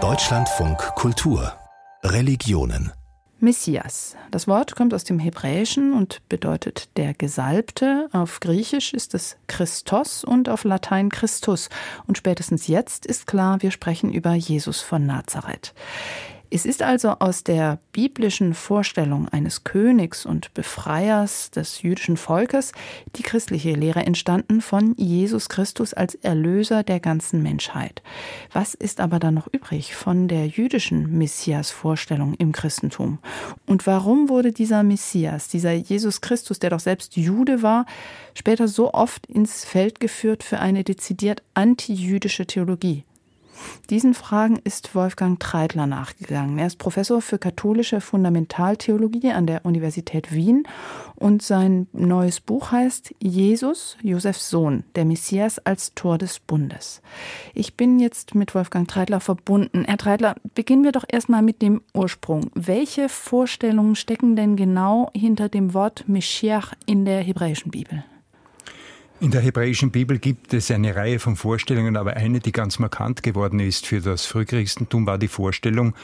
Deutschlandfunk Kultur Religionen Messias. Das Wort kommt aus dem Hebräischen und bedeutet der Gesalbte. Auf Griechisch ist es Christos und auf Latein Christus. Und spätestens jetzt ist klar, wir sprechen über Jesus von Nazareth. Es ist also aus der biblischen Vorstellung eines Königs und Befreiers des jüdischen Volkes die christliche Lehre entstanden von Jesus Christus als Erlöser der ganzen Menschheit. Was ist aber dann noch übrig von der jüdischen Messias-Vorstellung im Christentum? Und warum wurde dieser Messias, dieser Jesus Christus, der doch selbst Jude war, später so oft ins Feld geführt für eine dezidiert antijüdische Theologie? Diesen Fragen ist Wolfgang Treidler nachgegangen. Er ist Professor für katholische Fundamentaltheologie an der Universität Wien und sein neues Buch heißt Jesus, Josefs Sohn, der Messias als Tor des Bundes. Ich bin jetzt mit Wolfgang Treidler verbunden. Herr Treidler, beginnen wir doch erstmal mit dem Ursprung. Welche Vorstellungen stecken denn genau hinter dem Wort Meschiach in der hebräischen Bibel? In der hebräischen Bibel gibt es eine Reihe von Vorstellungen, aber eine, die ganz markant geworden ist für das Frühchristentum, war die Vorstellung,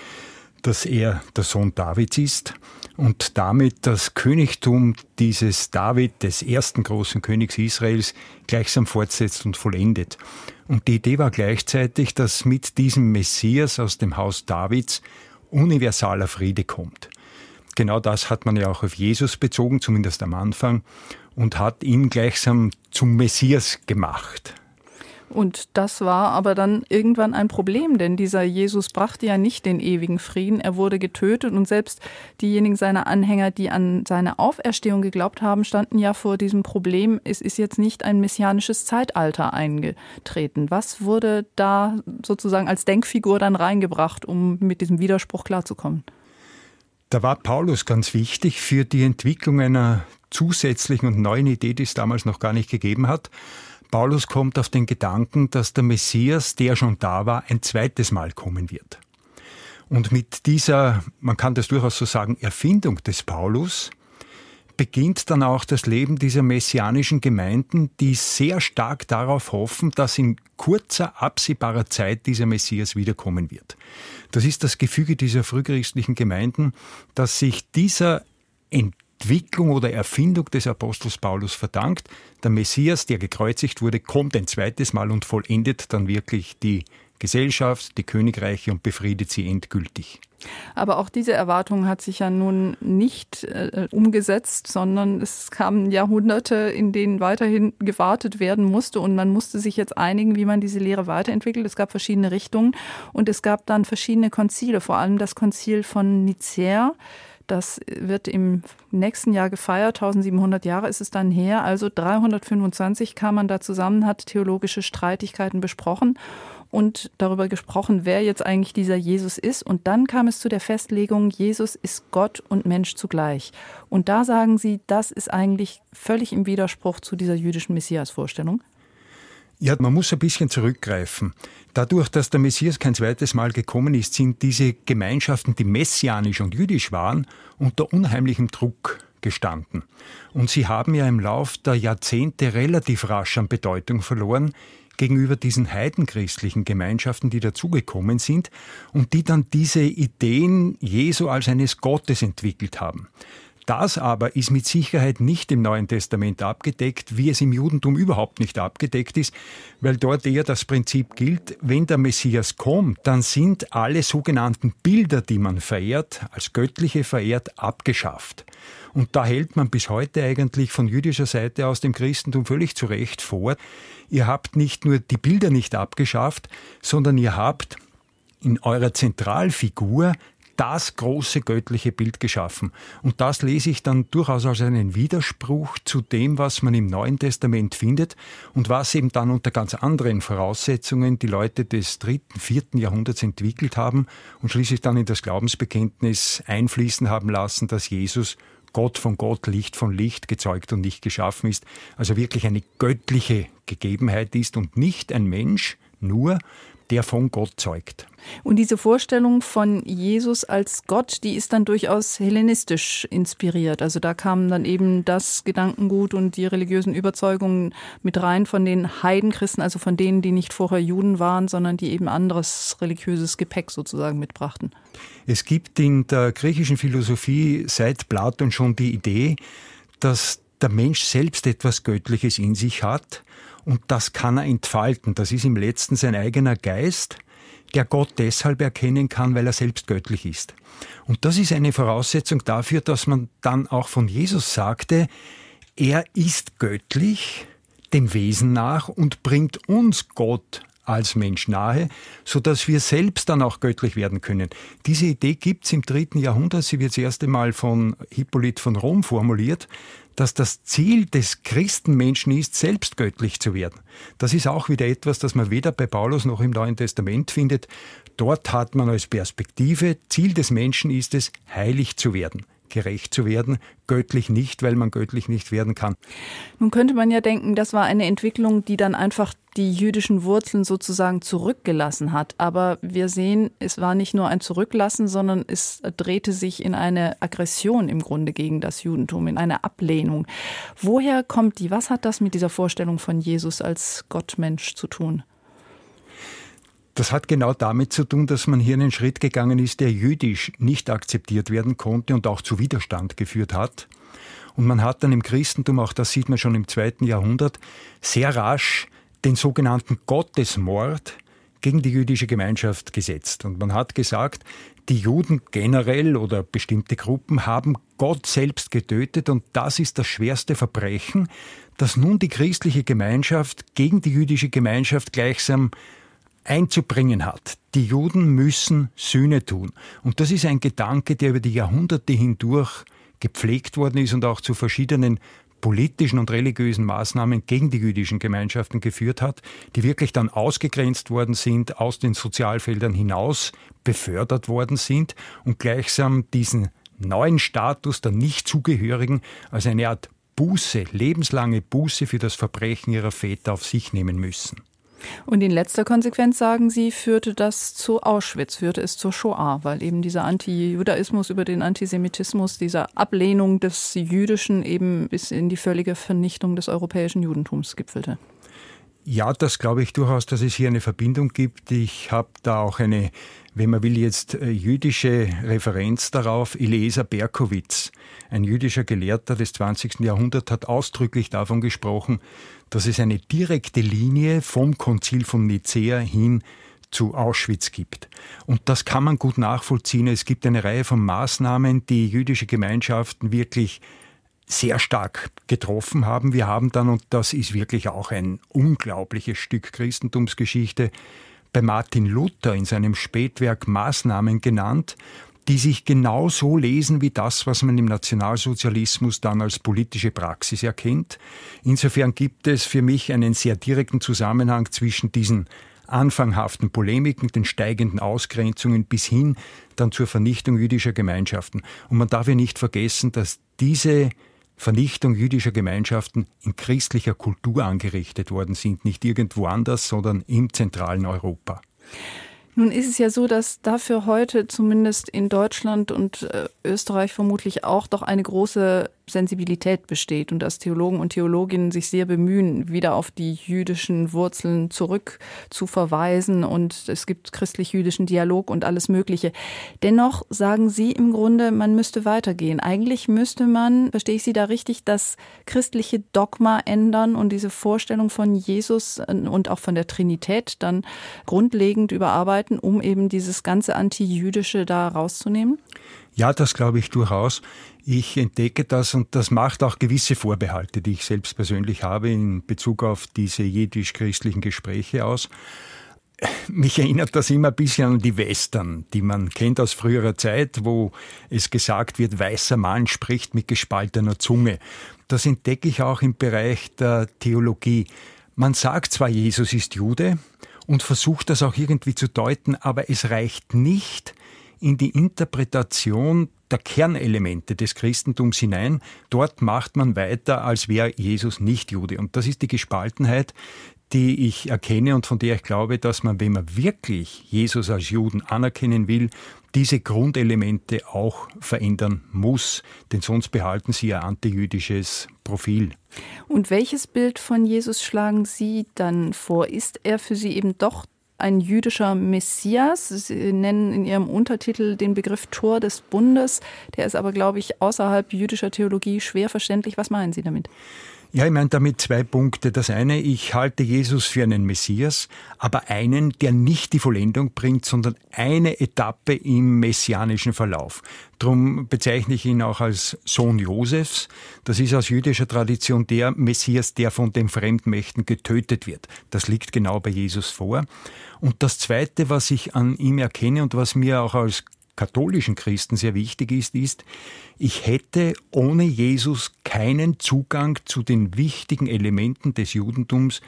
dass er der Sohn Davids ist und damit das Königtum dieses David, des ersten großen Königs Israels, gleichsam fortsetzt und vollendet. Und die Idee war gleichzeitig, dass mit diesem Messias aus dem Haus Davids universaler Friede kommt. Genau das hat man ja auch auf Jesus bezogen, zumindest am Anfang und hat ihn gleichsam zum Messias gemacht. Und das war aber dann irgendwann ein Problem, denn dieser Jesus brachte ja nicht den ewigen Frieden. Er wurde getötet und selbst diejenigen seiner Anhänger, die an seine Auferstehung geglaubt haben, standen ja vor diesem Problem. Es ist jetzt nicht ein messianisches Zeitalter eingetreten. Was wurde da sozusagen als Denkfigur dann reingebracht, um mit diesem Widerspruch klarzukommen? Da war Paulus ganz wichtig für die Entwicklung einer zusätzlichen und neuen Idee, die es damals noch gar nicht gegeben hat. Paulus kommt auf den Gedanken, dass der Messias, der schon da war, ein zweites Mal kommen wird. Und mit dieser, man kann das durchaus so sagen, Erfindung des Paulus, beginnt dann auch das Leben dieser messianischen Gemeinden, die sehr stark darauf hoffen, dass in kurzer, absehbarer Zeit dieser Messias wiederkommen wird. Das ist das Gefüge dieser frühchristlichen Gemeinden, dass sich dieser Entwicklung oder Erfindung des Apostels Paulus verdankt. Der Messias, der gekreuzigt wurde, kommt ein zweites Mal und vollendet dann wirklich die Gesellschaft, die Königreiche und befriedet sie endgültig. Aber auch diese Erwartung hat sich ja nun nicht äh, umgesetzt, sondern es kamen Jahrhunderte, in denen weiterhin gewartet werden musste und man musste sich jetzt einigen, wie man diese Lehre weiterentwickelt. Es gab verschiedene Richtungen und es gab dann verschiedene Konzile, vor allem das Konzil von Nicäa das wird im nächsten Jahr gefeiert. 1700 Jahre ist es dann her. Also 325 kam man da zusammen, hat theologische Streitigkeiten besprochen und darüber gesprochen, wer jetzt eigentlich dieser Jesus ist. Und dann kam es zu der Festlegung, Jesus ist Gott und Mensch zugleich. Und da sagen Sie, das ist eigentlich völlig im Widerspruch zu dieser jüdischen Messias-Vorstellung. Ja, man muss ein bisschen zurückgreifen. Dadurch, dass der Messias kein zweites Mal gekommen ist, sind diese Gemeinschaften, die messianisch und jüdisch waren, unter unheimlichem Druck gestanden. Und sie haben ja im Lauf der Jahrzehnte relativ rasch an Bedeutung verloren gegenüber diesen heidenchristlichen Gemeinschaften, die dazugekommen sind und die dann diese Ideen Jesu als eines Gottes entwickelt haben. Das aber ist mit Sicherheit nicht im Neuen Testament abgedeckt, wie es im Judentum überhaupt nicht abgedeckt ist, weil dort eher das Prinzip gilt, wenn der Messias kommt, dann sind alle sogenannten Bilder, die man verehrt, als göttliche verehrt, abgeschafft. Und da hält man bis heute eigentlich von jüdischer Seite aus dem Christentum völlig zu Recht vor, ihr habt nicht nur die Bilder nicht abgeschafft, sondern ihr habt in eurer Zentralfigur das große göttliche Bild geschaffen. Und das lese ich dann durchaus als einen Widerspruch zu dem, was man im Neuen Testament findet und was eben dann unter ganz anderen Voraussetzungen die Leute des dritten, vierten Jahrhunderts entwickelt haben und schließlich dann in das Glaubensbekenntnis einfließen haben lassen, dass Jesus Gott von Gott, Licht von Licht gezeugt und nicht geschaffen ist, also wirklich eine göttliche Gegebenheit ist und nicht ein Mensch nur, der von Gott zeugt. Und diese Vorstellung von Jesus als Gott, die ist dann durchaus hellenistisch inspiriert. Also da kamen dann eben das Gedankengut und die religiösen Überzeugungen mit rein von den Heidenchristen, also von denen, die nicht vorher Juden waren, sondern die eben anderes religiöses Gepäck sozusagen mitbrachten. Es gibt in der griechischen Philosophie seit Platon schon die Idee, dass der Mensch selbst etwas Göttliches in sich hat und das kann er entfalten. Das ist im letzten sein eigener Geist, der Gott deshalb erkennen kann, weil er selbst göttlich ist. Und das ist eine Voraussetzung dafür, dass man dann auch von Jesus sagte, er ist göttlich dem Wesen nach und bringt uns Gott als Mensch nahe, so dass wir selbst dann auch göttlich werden können. Diese Idee gibt es im dritten Jahrhundert. Sie wird das erste Mal von Hippolyt von Rom formuliert dass das Ziel des Christenmenschen ist, selbst göttlich zu werden. Das ist auch wieder etwas, das man weder bei Paulus noch im Neuen Testament findet. Dort hat man als Perspektive, Ziel des Menschen ist es, heilig zu werden gerecht zu werden, göttlich nicht, weil man göttlich nicht werden kann. Nun könnte man ja denken, das war eine Entwicklung, die dann einfach die jüdischen Wurzeln sozusagen zurückgelassen hat. Aber wir sehen, es war nicht nur ein Zurücklassen, sondern es drehte sich in eine Aggression im Grunde gegen das Judentum, in eine Ablehnung. Woher kommt die? Was hat das mit dieser Vorstellung von Jesus als Gottmensch zu tun? Das hat genau damit zu tun, dass man hier einen Schritt gegangen ist, der jüdisch nicht akzeptiert werden konnte und auch zu Widerstand geführt hat. Und man hat dann im Christentum, auch das sieht man schon im zweiten Jahrhundert, sehr rasch den sogenannten Gottesmord gegen die jüdische Gemeinschaft gesetzt. Und man hat gesagt, die Juden generell oder bestimmte Gruppen haben Gott selbst getötet und das ist das schwerste Verbrechen, das nun die christliche Gemeinschaft gegen die jüdische Gemeinschaft gleichsam einzubringen hat. Die Juden müssen Sühne tun. Und das ist ein Gedanke, der über die Jahrhunderte hindurch gepflegt worden ist und auch zu verschiedenen politischen und religiösen Maßnahmen gegen die jüdischen Gemeinschaften geführt hat, die wirklich dann ausgegrenzt worden sind, aus den Sozialfeldern hinaus befördert worden sind und gleichsam diesen neuen Status der Nichtzugehörigen als eine Art Buße, lebenslange Buße für das Verbrechen ihrer Väter auf sich nehmen müssen. Und in letzter Konsequenz, sagen Sie, führte das zu Auschwitz, führte es zur Shoah, weil eben dieser Anti-Judaismus über den Antisemitismus, dieser Ablehnung des Jüdischen eben bis in die völlige Vernichtung des europäischen Judentums gipfelte. Ja, das glaube ich durchaus, dass es hier eine Verbindung gibt. Ich habe da auch eine, wenn man will, jetzt äh, jüdische Referenz darauf. Eliezer Berkowitz, ein jüdischer Gelehrter des 20. Jahrhunderts, hat ausdrücklich davon gesprochen, dass es eine direkte Linie vom Konzil von Nicea hin zu Auschwitz gibt. Und das kann man gut nachvollziehen. Es gibt eine Reihe von Maßnahmen, die jüdische Gemeinschaften wirklich sehr stark getroffen haben. Wir haben dann, und das ist wirklich auch ein unglaubliches Stück Christentumsgeschichte, bei Martin Luther in seinem Spätwerk Maßnahmen genannt, die sich genau so lesen wie das, was man im Nationalsozialismus dann als politische Praxis erkennt. Insofern gibt es für mich einen sehr direkten Zusammenhang zwischen diesen anfanghaften Polemiken, den steigenden Ausgrenzungen bis hin dann zur Vernichtung jüdischer Gemeinschaften. Und man darf ja nicht vergessen, dass diese Vernichtung jüdischer Gemeinschaften in christlicher Kultur angerichtet worden sind, nicht irgendwo anders, sondern im zentralen Europa. Nun ist es ja so, dass dafür heute zumindest in Deutschland und äh, Österreich vermutlich auch doch eine große Sensibilität besteht und dass Theologen und Theologinnen sich sehr bemühen, wieder auf die jüdischen Wurzeln zurück zu verweisen und es gibt christlich-jüdischen Dialog und alles Mögliche. Dennoch sagen Sie im Grunde, man müsste weitergehen. Eigentlich müsste man, verstehe ich Sie da richtig, das christliche Dogma ändern und diese Vorstellung von Jesus und auch von der Trinität dann grundlegend überarbeiten, um eben dieses ganze Anti-Jüdische da rauszunehmen? Ja, das glaube ich durchaus. Ich entdecke das und das macht auch gewisse Vorbehalte, die ich selbst persönlich habe in Bezug auf diese jiddisch-christlichen Gespräche aus. Mich erinnert das immer ein bisschen an die Western, die man kennt aus früherer Zeit, wo es gesagt wird, weißer Mann spricht mit gespaltener Zunge. Das entdecke ich auch im Bereich der Theologie. Man sagt zwar, Jesus ist Jude und versucht das auch irgendwie zu deuten, aber es reicht nicht, in die Interpretation der Kernelemente des Christentums hinein. Dort macht man weiter, als wäre Jesus nicht Jude. Und das ist die Gespaltenheit, die ich erkenne und von der ich glaube, dass man, wenn man wirklich Jesus als Juden anerkennen will, diese Grundelemente auch verändern muss, denn sonst behalten sie ein antijüdisches Profil. Und welches Bild von Jesus schlagen Sie dann vor? Ist er für Sie eben doch ein jüdischer Messias. Sie nennen in Ihrem Untertitel den Begriff Tor des Bundes. Der ist aber, glaube ich, außerhalb jüdischer Theologie schwer verständlich. Was meinen Sie damit? Ja, ich meine damit zwei Punkte. Das eine, ich halte Jesus für einen Messias, aber einen, der nicht die Vollendung bringt, sondern eine Etappe im messianischen Verlauf. Drum bezeichne ich ihn auch als Sohn Josefs. Das ist aus jüdischer Tradition der Messias, der von den Fremdmächten getötet wird. Das liegt genau bei Jesus vor. Und das Zweite, was ich an ihm erkenne und was mir auch als katholischen Christen sehr wichtig ist, ist, ich hätte ohne Jesus keinen Zugang zu den wichtigen Elementen des Judentums,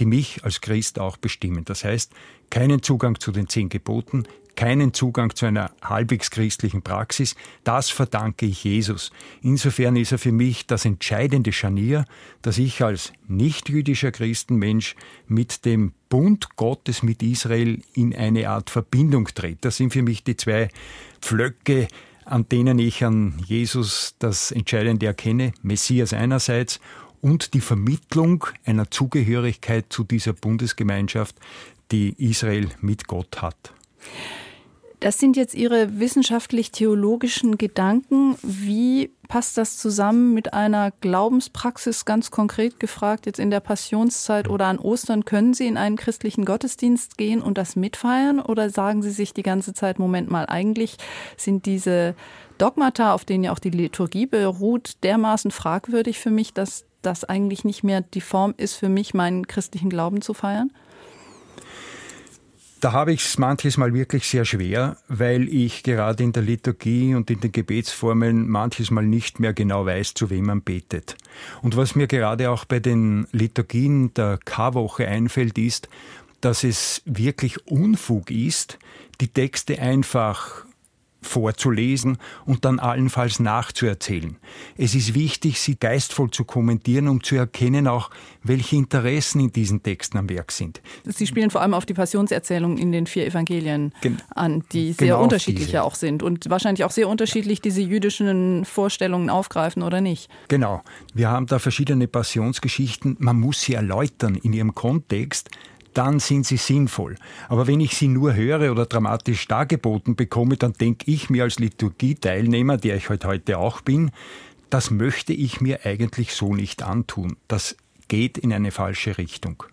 die mich als Christ auch bestimmen. Das heißt, keinen Zugang zu den zehn Geboten, keinen Zugang zu einer halbwegs christlichen Praxis. Das verdanke ich Jesus. Insofern ist er für mich das entscheidende Scharnier, dass ich als nicht-jüdischer Christenmensch mit dem Bund Gottes mit Israel in eine Art Verbindung trete. Das sind für mich die zwei Pflöcke, an denen ich an Jesus das Entscheidende erkenne. Messias einerseits und die Vermittlung einer Zugehörigkeit zu dieser Bundesgemeinschaft, die Israel mit Gott hat. Das sind jetzt Ihre wissenschaftlich-theologischen Gedanken. Wie passt das zusammen mit einer Glaubenspraxis, ganz konkret gefragt, jetzt in der Passionszeit oder an Ostern? Können Sie in einen christlichen Gottesdienst gehen und das mitfeiern? Oder sagen Sie sich die ganze Zeit, Moment mal, eigentlich sind diese Dogmata, auf denen ja auch die Liturgie beruht, dermaßen fragwürdig für mich, dass das eigentlich nicht mehr die Form ist, für mich meinen christlichen Glauben zu feiern? Da habe ich es manches Mal wirklich sehr schwer, weil ich gerade in der Liturgie und in den Gebetsformeln manches Mal nicht mehr genau weiß, zu wem man betet. Und was mir gerade auch bei den Liturgien der Karwoche einfällt, ist, dass es wirklich Unfug ist, die Texte einfach vorzulesen und dann allenfalls nachzuerzählen. Es ist wichtig, sie geistvoll zu kommentieren, um zu erkennen auch, welche Interessen in diesen Texten am Werk sind. Sie spielen vor allem auf die Passionserzählung in den vier Evangelien Gen an, die sehr genau unterschiedlich ja auch sind und wahrscheinlich auch sehr unterschiedlich diese jüdischen Vorstellungen aufgreifen oder nicht. Genau. Wir haben da verschiedene Passionsgeschichten. Man muss sie erläutern in ihrem Kontext dann sind sie sinnvoll. Aber wenn ich sie nur höre oder dramatisch dargeboten bekomme, dann denke ich mir als Liturgieteilnehmer, der ich halt heute auch bin, das möchte ich mir eigentlich so nicht antun. Das geht in eine falsche Richtung.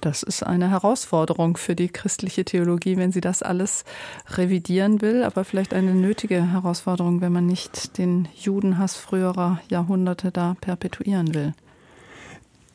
Das ist eine Herausforderung für die christliche Theologie, wenn sie das alles revidieren will, aber vielleicht eine nötige Herausforderung, wenn man nicht den Judenhass früherer Jahrhunderte da perpetuieren will.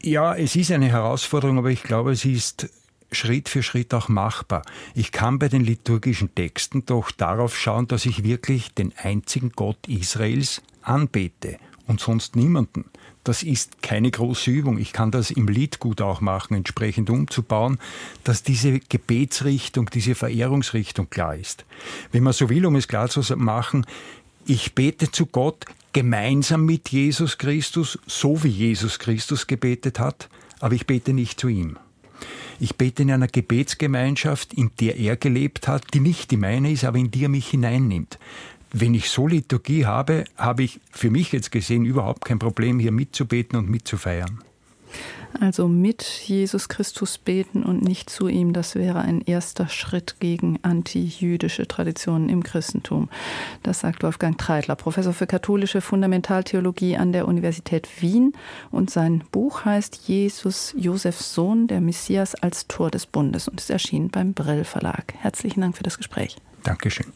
Ja, es ist eine Herausforderung, aber ich glaube, es ist Schritt für Schritt auch machbar. Ich kann bei den liturgischen Texten doch darauf schauen, dass ich wirklich den einzigen Gott Israels anbete und sonst niemanden. Das ist keine große Übung. Ich kann das im Lied gut auch machen, entsprechend umzubauen, dass diese Gebetsrichtung, diese Verehrungsrichtung klar ist. Wenn man so will, um es klar zu machen, ich bete zu Gott gemeinsam mit Jesus Christus, so wie Jesus Christus gebetet hat, aber ich bete nicht zu ihm. Ich bete in einer Gebetsgemeinschaft, in der er gelebt hat, die nicht die meine ist, aber in die er mich hineinnimmt. Wenn ich so Liturgie habe, habe ich für mich jetzt gesehen überhaupt kein Problem, hier mitzubeten und mitzufeiern. Also mit Jesus Christus beten und nicht zu ihm, das wäre ein erster Schritt gegen antijüdische Traditionen im Christentum. Das sagt Wolfgang Treidler, Professor für katholische Fundamentaltheologie an der Universität Wien. Und sein Buch heißt Jesus Josefs Sohn, der Messias als Tor des Bundes und ist erschienen beim Brill Verlag. Herzlichen Dank für das Gespräch. Dankeschön.